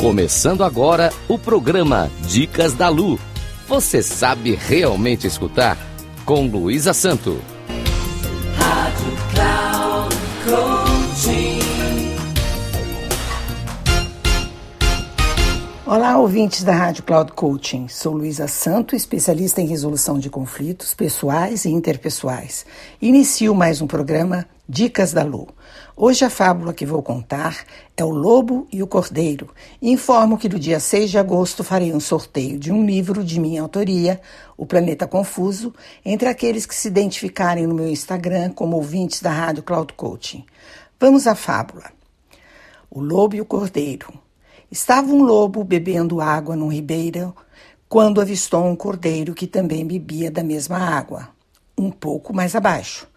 Começando agora o programa Dicas da Lu. Você sabe realmente escutar? Com Luísa Santo. Rádio Cloud Coaching. Olá, ouvintes da Rádio Cloud Coaching. Sou Luísa Santo, especialista em resolução de conflitos pessoais e interpessoais. Inicio mais um programa Dicas da Lu. Hoje a fábula que vou contar é O Lobo e o Cordeiro. Informo que no dia 6 de agosto farei um sorteio de um livro de minha autoria, O Planeta Confuso, entre aqueles que se identificarem no meu Instagram como ouvintes da Rádio Cloud Coaching. Vamos à fábula. O Lobo e o Cordeiro. Estava um lobo bebendo água num ribeiro quando avistou um cordeiro que também bebia da mesma água, um pouco mais abaixo.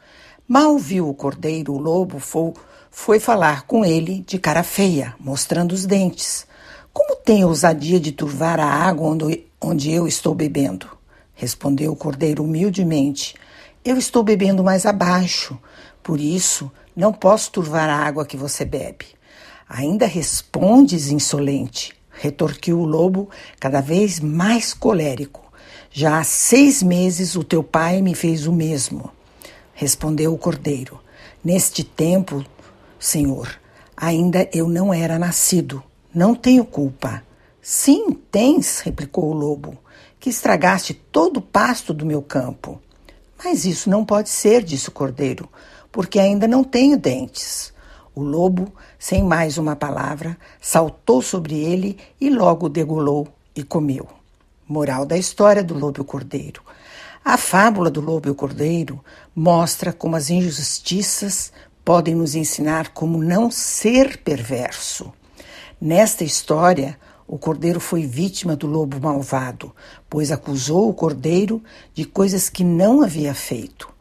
Mal viu o cordeiro, o lobo foi foi falar com ele de cara feia, mostrando os dentes. Como tem ousadia de turvar a água onde, onde eu estou bebendo? Respondeu o cordeiro humildemente. Eu estou bebendo mais abaixo, por isso não posso turvar a água que você bebe. Ainda respondes, insolente, retorquiu o lobo, cada vez mais colérico. Já há seis meses o teu pai me fez o mesmo. Respondeu o cordeiro. Neste tempo Senhor, ainda eu não era nascido. Não tenho culpa. Sim, tens, replicou o lobo, que estragaste todo o pasto do meu campo. Mas isso não pode ser, disse o cordeiro, porque ainda não tenho dentes. O lobo, sem mais uma palavra, saltou sobre ele e logo degolou e comeu. Moral da história do lobo e o cordeiro. A fábula do lobo e o cordeiro mostra como as injustiças podem nos ensinar como não ser perverso. Nesta história, o cordeiro foi vítima do lobo malvado, pois acusou o cordeiro de coisas que não havia feito.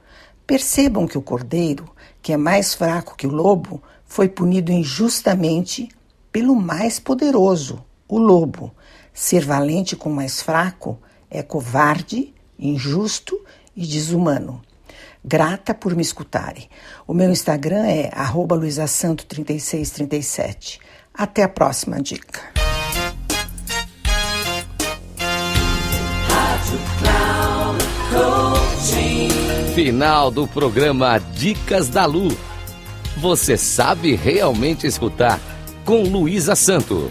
Percebam que o cordeiro, que é mais fraco que o lobo, foi punido injustamente pelo mais poderoso, o lobo. Ser valente com o mais fraco é covarde, injusto e desumano. Grata por me escutarem. O meu Instagram é luisasanto3637. Até a próxima dica. Final do programa Dicas da Lu. Você sabe realmente escutar com Luísa Santo.